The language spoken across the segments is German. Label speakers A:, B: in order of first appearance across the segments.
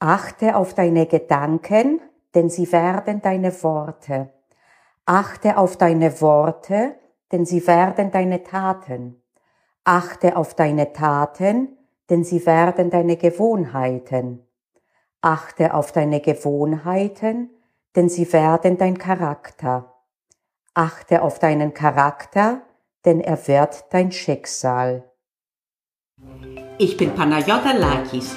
A: Achte auf deine Gedanken, denn sie werden deine Worte. Achte auf deine Worte, denn sie werden deine Taten. Achte auf deine Taten, denn sie werden deine Gewohnheiten. Achte auf deine Gewohnheiten, denn sie werden dein Charakter. Achte auf deinen Charakter, denn er wird dein Schicksal.
B: Ich bin Panayota Lakis,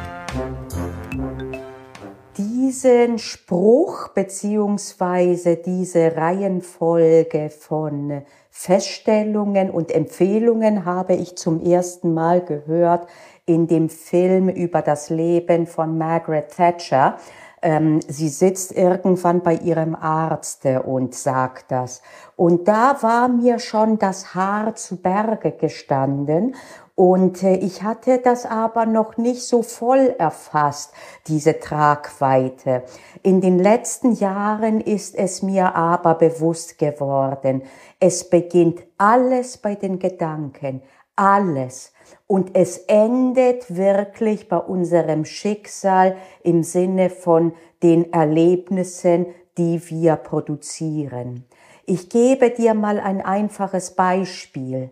A: Diesen Spruch beziehungsweise diese Reihenfolge von Feststellungen und Empfehlungen habe ich zum ersten Mal gehört in dem Film über das Leben von Margaret Thatcher. Ähm, sie sitzt irgendwann bei ihrem Arzt und sagt das. Und da war mir schon das Haar zu Berge gestanden und äh, ich hatte das aber noch nicht so voll erfasst, diese Tragweite. In den letzten Jahren ist es mir aber bewusst geworden. Es beginnt alles bei den Gedanken, alles. Und es endet wirklich bei unserem Schicksal im Sinne von den Erlebnissen, die wir produzieren. Ich gebe dir mal ein einfaches Beispiel.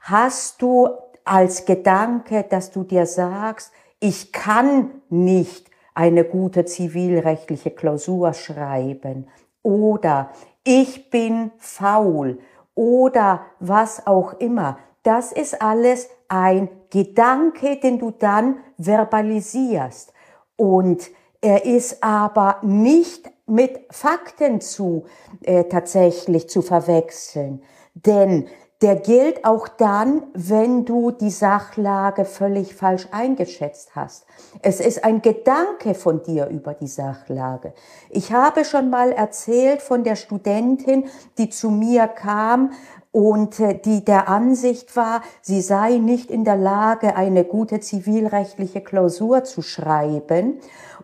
A: Hast du als Gedanke, dass du dir sagst, ich kann nicht eine gute zivilrechtliche Klausur schreiben oder ich bin faul oder was auch immer. Das ist alles ein Gedanke, den du dann verbalisierst. Und er ist aber nicht mit Fakten zu äh, tatsächlich zu verwechseln. Denn der gilt auch dann, wenn du die Sachlage völlig falsch eingeschätzt hast. Es ist ein Gedanke von dir über die Sachlage. Ich habe schon mal erzählt von der Studentin, die zu mir kam und äh, die der Ansicht war, sie sei nicht in der Lage, eine gute zivilrechtliche Klausur zu schreiben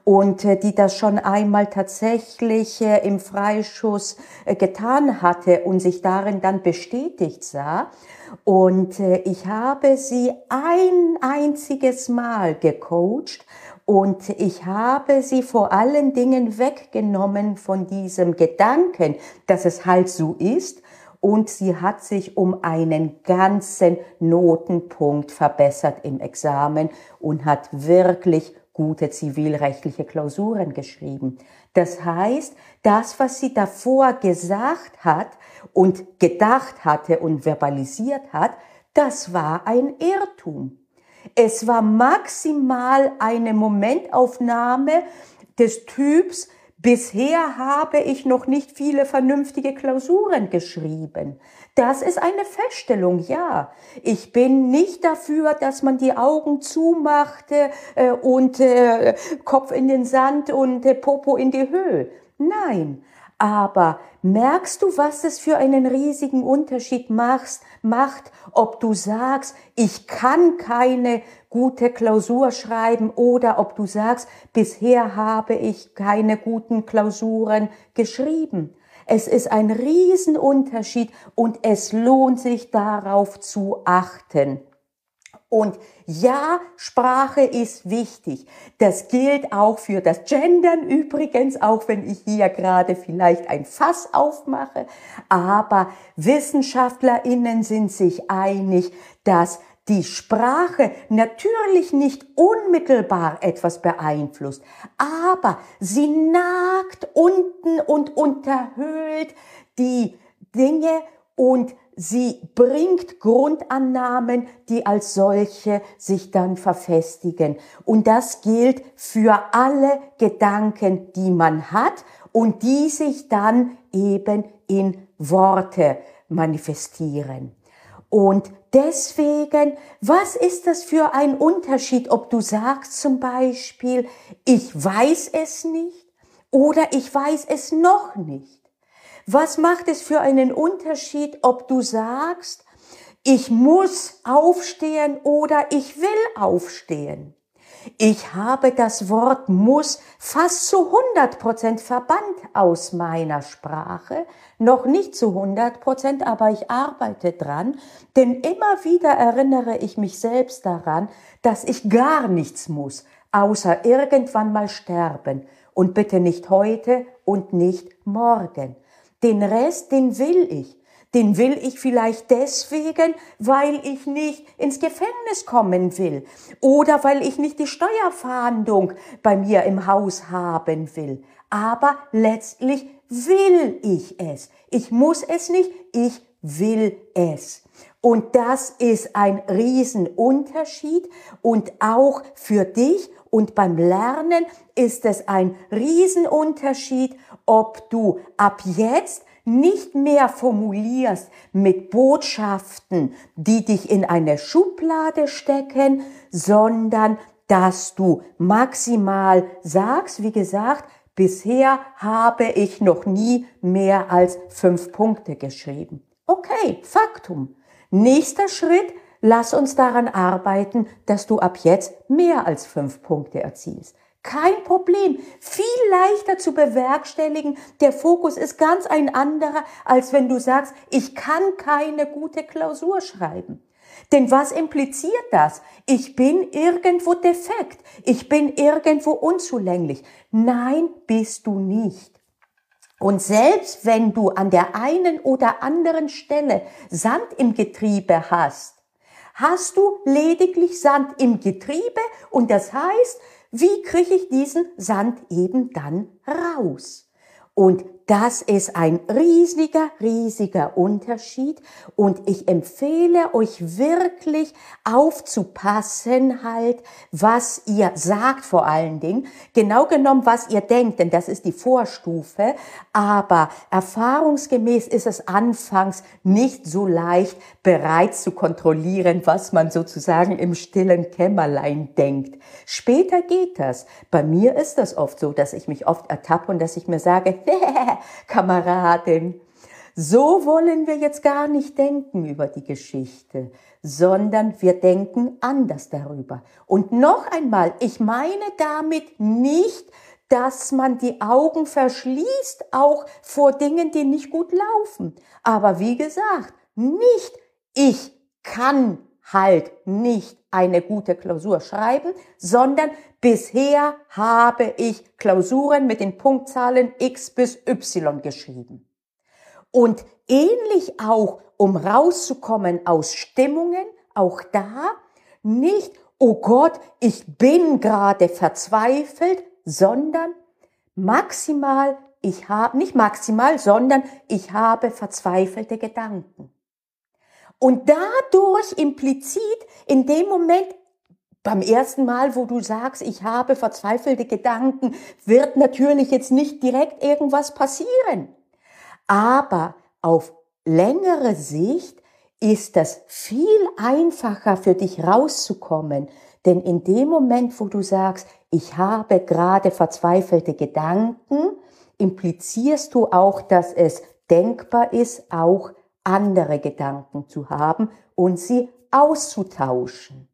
A: und äh, die das schon einmal tatsächlich äh, im Freischuss getan hatte und sich darin dann bestätigt sah. Und ich habe sie ein einziges Mal gecoacht und ich habe sie vor allen Dingen weggenommen von diesem Gedanken, dass es halt so ist und sie hat sich um einen ganzen Notenpunkt verbessert im Examen und hat wirklich gute zivilrechtliche Klausuren geschrieben. Das heißt, das, was sie davor gesagt hat und gedacht hatte und verbalisiert hat, das war ein Irrtum. Es war maximal eine Momentaufnahme des Typs, Bisher habe ich noch nicht viele vernünftige Klausuren geschrieben. Das ist eine Feststellung, ja. Ich bin nicht dafür, dass man die Augen zumacht äh, und äh, Kopf in den Sand und äh, Popo in die Höhe. Nein, aber merkst du, was es für einen riesigen Unterschied machst, macht, ob du sagst, ich kann keine gute Klausur schreiben oder ob du sagst, bisher habe ich keine guten Klausuren geschrieben. Es ist ein Riesenunterschied und es lohnt sich darauf zu achten. Und ja, Sprache ist wichtig. Das gilt auch für das Gendern übrigens, auch wenn ich hier gerade vielleicht ein Fass aufmache. Aber Wissenschaftlerinnen sind sich einig, dass die Sprache natürlich nicht unmittelbar etwas beeinflusst, aber sie nagt unten und unterhöhlt die Dinge und sie bringt Grundannahmen, die als solche sich dann verfestigen. Und das gilt für alle Gedanken, die man hat und die sich dann eben in Worte manifestieren. Und deswegen, was ist das für ein Unterschied, ob du sagst zum Beispiel, ich weiß es nicht oder ich weiß es noch nicht? Was macht es für einen Unterschied, ob du sagst, ich muss aufstehen oder ich will aufstehen? Ich habe das Wort muss fast zu 100 Prozent verbannt aus meiner Sprache. Noch nicht zu 100 Prozent, aber ich arbeite dran. Denn immer wieder erinnere ich mich selbst daran, dass ich gar nichts muss, außer irgendwann mal sterben. Und bitte nicht heute und nicht morgen. Den Rest, den will ich den will ich vielleicht deswegen, weil ich nicht ins Gefängnis kommen will oder weil ich nicht die Steuerfahndung bei mir im Haus haben will. Aber letztlich will ich es. Ich muss es nicht, ich will es. Und das ist ein Riesenunterschied und auch für dich und beim Lernen ist es ein Riesenunterschied, ob du ab jetzt nicht mehr formulierst mit Botschaften, die dich in eine Schublade stecken, sondern dass du maximal sagst, wie gesagt, bisher habe ich noch nie mehr als fünf Punkte geschrieben. Okay, Faktum. Nächster Schritt, lass uns daran arbeiten, dass du ab jetzt mehr als fünf Punkte erzielst. Kein Problem. Viel leichter zu bewerkstelligen. Der Fokus ist ganz ein anderer, als wenn du sagst, ich kann keine gute Klausur schreiben. Denn was impliziert das? Ich bin irgendwo defekt. Ich bin irgendwo unzulänglich. Nein, bist du nicht. Und selbst wenn du an der einen oder anderen Stelle Sand im Getriebe hast, hast du lediglich Sand im Getriebe und das heißt, wie kriege ich diesen Sand eben dann raus? Und das ist ein riesiger, riesiger Unterschied. Und ich empfehle euch wirklich aufzupassen halt, was ihr sagt vor allen Dingen. Genau genommen, was ihr denkt, denn das ist die Vorstufe. Aber erfahrungsgemäß ist es anfangs nicht so leicht, bereits zu kontrollieren, was man sozusagen im stillen Kämmerlein denkt. Später geht das. Bei mir ist das oft so, dass ich mich oft ertappe und dass ich mir sage, Kameradin, so wollen wir jetzt gar nicht denken über die Geschichte, sondern wir denken anders darüber. Und noch einmal, ich meine damit nicht, dass man die Augen verschließt, auch vor Dingen, die nicht gut laufen. Aber wie gesagt, nicht ich kann halt nicht eine gute Klausur schreiben, sondern bisher habe ich Klausuren mit den Punktzahlen x bis y geschrieben. Und ähnlich auch, um rauszukommen aus Stimmungen, auch da nicht, oh Gott, ich bin gerade verzweifelt, sondern maximal, ich habe, nicht maximal, sondern ich habe verzweifelte Gedanken. Und dadurch implizit in dem Moment, beim ersten Mal, wo du sagst, ich habe verzweifelte Gedanken, wird natürlich jetzt nicht direkt irgendwas passieren. Aber auf längere Sicht ist das viel einfacher für dich rauszukommen. Denn in dem Moment, wo du sagst, ich habe gerade verzweifelte Gedanken, implizierst du auch, dass es denkbar ist, auch andere Gedanken zu haben und sie auszutauschen.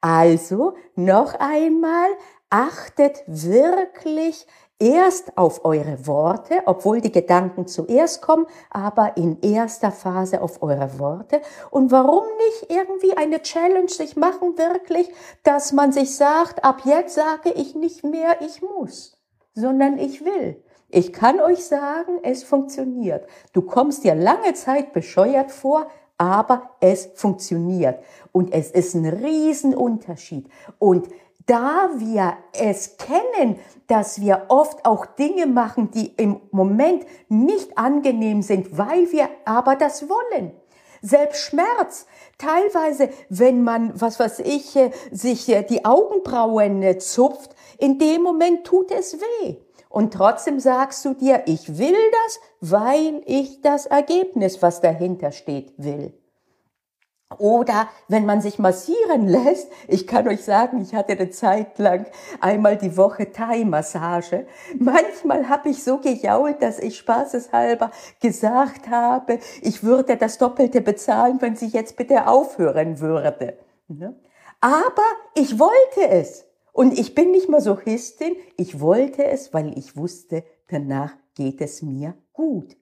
A: Also noch einmal, achtet wirklich erst auf eure Worte, obwohl die Gedanken zuerst kommen, aber in erster Phase auf eure Worte. Und warum nicht irgendwie eine Challenge sich machen wirklich, dass man sich sagt, ab jetzt sage ich nicht mehr, ich muss, sondern ich will. Ich kann euch sagen, es funktioniert. Du kommst dir lange Zeit bescheuert vor, aber es funktioniert. Und es ist ein Riesenunterschied. Und da wir es kennen, dass wir oft auch Dinge machen, die im Moment nicht angenehm sind, weil wir aber das wollen. Selbst Schmerz. Teilweise, wenn man, was weiß ich, äh, sich äh, die Augenbrauen äh, zupft, in dem Moment tut es weh. Und trotzdem sagst du dir, ich will das, weil ich das Ergebnis, was dahinter steht, will. Oder wenn man sich massieren lässt, ich kann euch sagen, ich hatte eine Zeit lang einmal die Woche Thai-Massage. Manchmal habe ich so gejault, dass ich spaßeshalber gesagt habe, ich würde das Doppelte bezahlen, wenn sie jetzt bitte aufhören würde. Ne? Aber ich wollte es. Und ich bin nicht Masochistin, ich wollte es, weil ich wusste, danach geht es mir gut.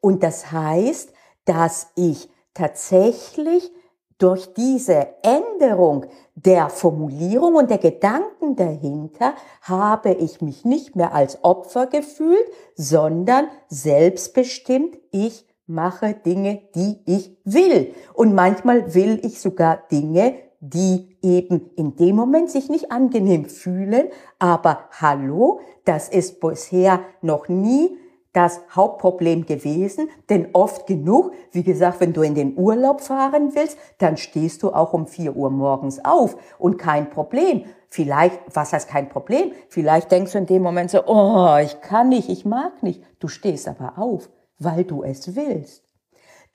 A: Und das heißt, dass ich tatsächlich durch diese Änderung der Formulierung und der Gedanken dahinter habe ich mich nicht mehr als Opfer gefühlt, sondern selbstbestimmt, ich mache Dinge, die ich will. Und manchmal will ich sogar Dinge, die eben in dem Moment sich nicht angenehm fühlen. Aber hallo, das ist bisher noch nie das Hauptproblem gewesen, denn oft genug, wie gesagt, wenn du in den Urlaub fahren willst, dann stehst du auch um vier Uhr morgens auf und kein Problem. Vielleicht, was heißt kein Problem? Vielleicht denkst du in dem Moment so, oh, ich kann nicht, ich mag nicht. Du stehst aber auf, weil du es willst.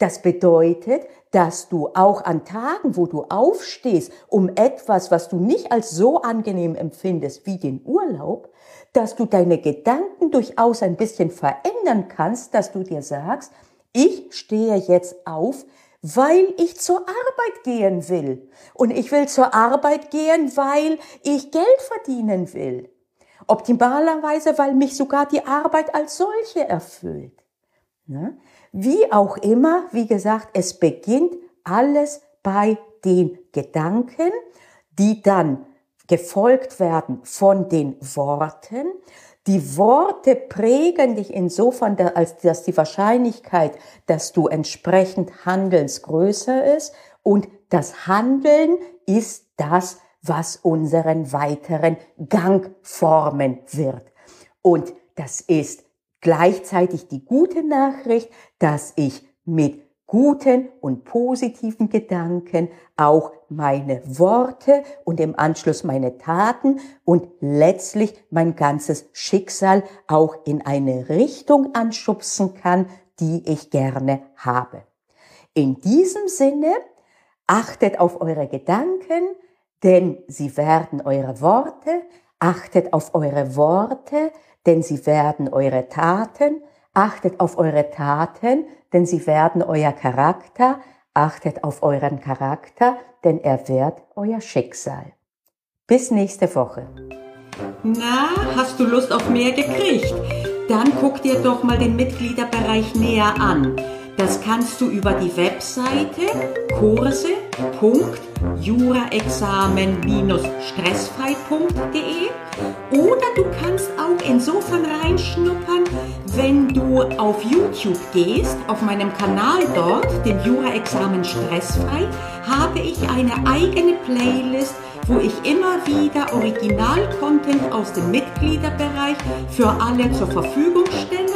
A: Das bedeutet, dass du auch an Tagen, wo du aufstehst, um etwas, was du nicht als so angenehm empfindest wie den Urlaub, dass du deine Gedanken durchaus ein bisschen verändern kannst, dass du dir sagst, ich stehe jetzt auf, weil ich zur Arbeit gehen will. Und ich will zur Arbeit gehen, weil ich Geld verdienen will. Optimalerweise, weil mich sogar die Arbeit als solche erfüllt. Wie auch immer, wie gesagt, es beginnt alles bei den Gedanken, die dann gefolgt werden von den Worten. Die Worte prägen dich insofern, als dass die Wahrscheinlichkeit, dass du entsprechend handelst, größer ist. Und das Handeln ist das, was unseren weiteren Gang formen wird. Und das ist gleichzeitig die gute Nachricht, dass ich mit guten und positiven Gedanken auch meine Worte und im Anschluss meine Taten und letztlich mein ganzes Schicksal auch in eine Richtung anschubsen kann, die ich gerne habe. In diesem Sinne, achtet auf eure Gedanken, denn sie werden eure Worte, achtet auf eure Worte, denn sie werden eure Taten, achtet auf eure Taten, denn sie werden euer Charakter, achtet auf euren Charakter, denn er wird euer Schicksal. Bis nächste Woche.
B: Na, hast du Lust auf mehr gekriegt? Dann guck dir doch mal den Mitgliederbereich näher an. Das kannst du über die Webseite kurse.juraexamen-stressfrei.de oder du kannst auch insofern reinschnuppern, wenn du auf YouTube gehst, auf meinem Kanal dort, dem Jura-Examen Stressfrei, habe ich eine eigene Playlist, wo ich immer wieder Original-Content aus dem Mitgliederbereich für alle zur Verfügung stelle,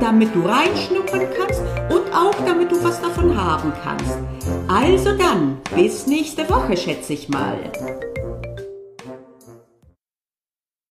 B: damit du reinschnuppern kannst. Und auch damit du was davon haben kannst. Also dann, bis nächste Woche, schätze ich mal.